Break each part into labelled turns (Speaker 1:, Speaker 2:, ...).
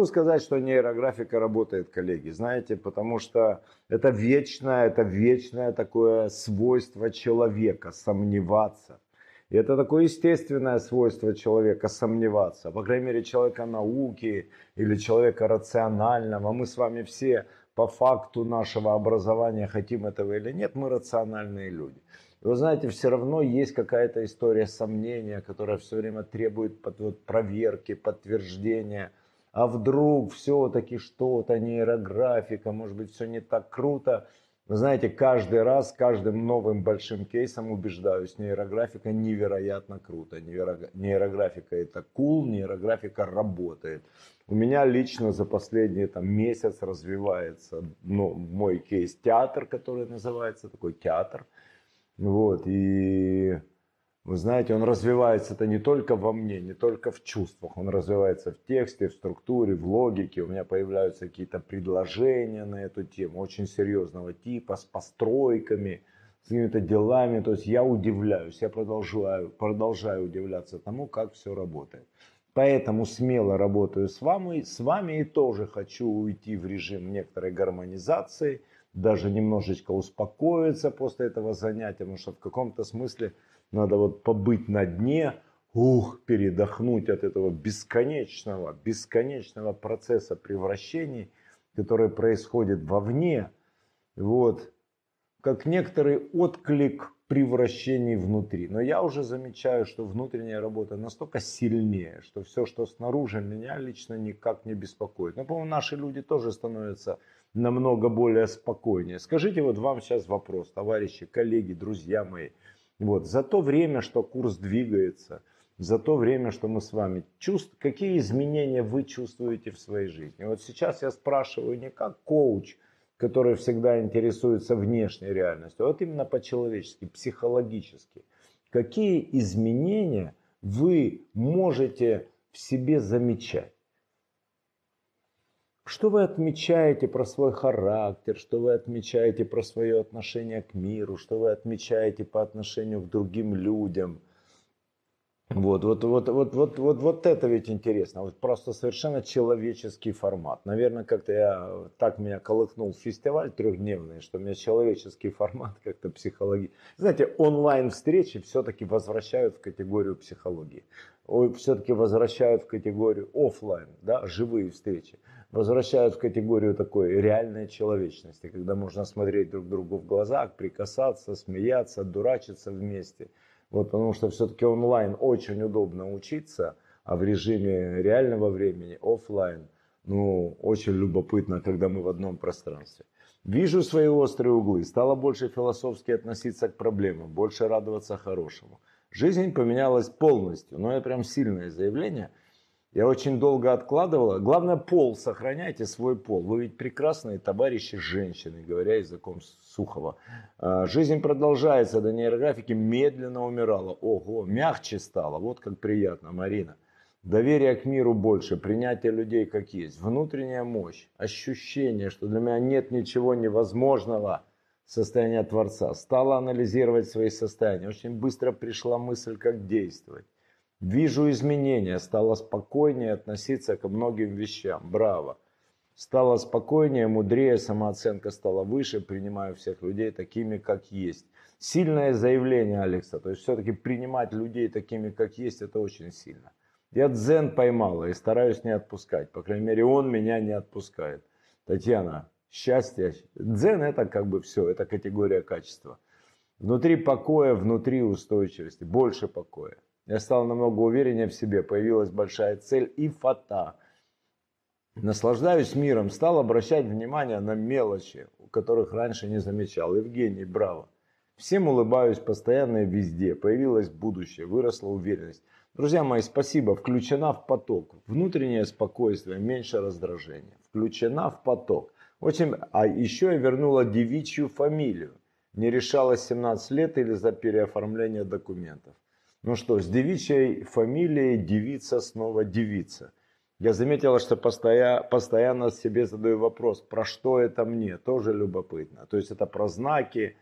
Speaker 1: могу сказать, что нейрографика работает, коллеги, знаете, потому что это вечное, это вечное такое свойство человека, сомневаться. И это такое естественное свойство человека сомневаться. По крайней мере, человека науки или человека рационального. Мы с вами все по факту нашего образования, хотим этого или нет, мы рациональные люди. И вы знаете, все равно есть какая-то история сомнения, которая все время требует под, вот, проверки, подтверждения. А вдруг все-таки что-то, нейрографика, может быть, все не так круто. Вы знаете, каждый раз, каждым новым большим кейсом убеждаюсь, нейрографика невероятно круто. Нейрографика это cool, нейрографика работает. У меня лично за последний там, месяц развивается ну, мой кейс театр, который называется, такой театр. Вот, и вы знаете, он развивается это не только во мне, не только в чувствах, он развивается в тексте, в структуре, в логике. У меня появляются какие-то предложения на эту тему, очень серьезного типа, с постройками, с какими-то делами. То есть я удивляюсь, я продолжаю, продолжаю удивляться тому, как все работает. Поэтому смело работаю с вами, с вами и тоже хочу уйти в режим некоторой гармонизации, даже немножечко успокоиться после этого занятия, потому что в каком-то смысле надо вот побыть на дне, ух, передохнуть от этого бесконечного, бесконечного процесса превращений, который происходит вовне. Вот, как некоторый отклик превращений внутри. Но я уже замечаю, что внутренняя работа настолько сильнее, что все, что снаружи, меня лично никак не беспокоит. Но, по-моему, наши люди тоже становятся намного более спокойнее. Скажите вот вам сейчас вопрос, товарищи, коллеги, друзья мои. Вот, за то время, что курс двигается, за то время, что мы с вами чувств, какие изменения вы чувствуете в своей жизни. Вот сейчас я спрашиваю не как коуч, который всегда интересуется внешней реальностью, а вот именно по-человечески, психологически. Какие изменения вы можете в себе замечать? Что вы отмечаете про свой характер, что вы отмечаете про свое отношение к миру, что вы отмечаете по отношению к другим людям – вот, вот, вот, вот, вот, вот, вот это ведь интересно. Вот просто совершенно человеческий формат. Наверное, как-то я так меня колыхнул фестиваль трехдневный, что меня человеческий формат как-то психологии. Знаете, онлайн встречи все-таки возвращают в категорию психологии. Все-таки возвращают в категорию офлайн, да, живые встречи. Возвращают в категорию такой реальной человечности, когда можно смотреть друг другу в глаза, прикасаться, смеяться, дурачиться вместе – вот, потому что все-таки онлайн очень удобно учиться, а в режиме реального времени, офлайн, ну, очень любопытно, когда мы в одном пространстве. Вижу свои острые углы, стало больше философски относиться к проблемам, больше радоваться хорошему. Жизнь поменялась полностью, но это прям сильное заявление – я очень долго откладывала. Главное, пол, сохраняйте свой пол. Вы ведь прекрасные товарищи женщины, говоря языком Сухова. Жизнь продолжается, до нейрографики медленно умирала. Ого, мягче стало. Вот как приятно, Марина. Доверие к миру больше, принятие людей как есть, внутренняя мощь, ощущение, что для меня нет ничего невозможного, состояние Творца. Стала анализировать свои состояния. Очень быстро пришла мысль, как действовать. Вижу изменения, стало спокойнее относиться ко многим вещам. Браво. Стало спокойнее, мудрее, самооценка стала выше, принимаю всех людей такими, как есть. Сильное заявление Алекса, то есть все-таки принимать людей такими, как есть, это очень сильно. Я дзен поймала и стараюсь не отпускать. По крайней мере, он меня не отпускает. Татьяна, счастье. Дзен это как бы все, это категория качества. Внутри покоя, внутри устойчивости, больше покоя. Я стал намного увереннее в себе, появилась большая цель и фата. Наслаждаюсь миром, стал обращать внимание на мелочи, которых раньше не замечал. Евгений, браво. Всем улыбаюсь постоянно и везде. Появилось будущее, выросла уверенность. Друзья мои, спасибо. Включена в поток. Внутреннее спокойствие, меньше раздражения. Включена в поток. Очень... А еще я вернула девичью фамилию. Не решалась 17 лет или за переоформление документов. Ну что, с девичьей фамилией девица снова девица. Я заметила, что постоянно, постоянно себе задаю вопрос, про что это мне, тоже любопытно. То есть это про знаки,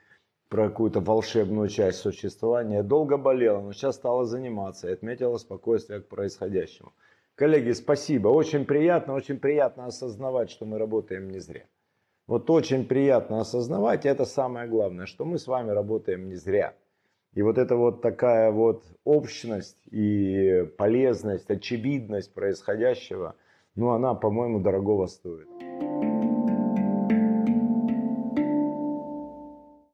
Speaker 1: про какую-то волшебную часть существования. Долго болела, но сейчас стала заниматься и отметила спокойствие к происходящему. Коллеги, спасибо. Очень приятно, очень приятно осознавать, что мы работаем не зря. Вот очень приятно осознавать, и это самое главное, что мы с вами работаем не зря. И вот эта вот такая вот общность и полезность, очевидность происходящего, ну она, по-моему, дорогого стоит.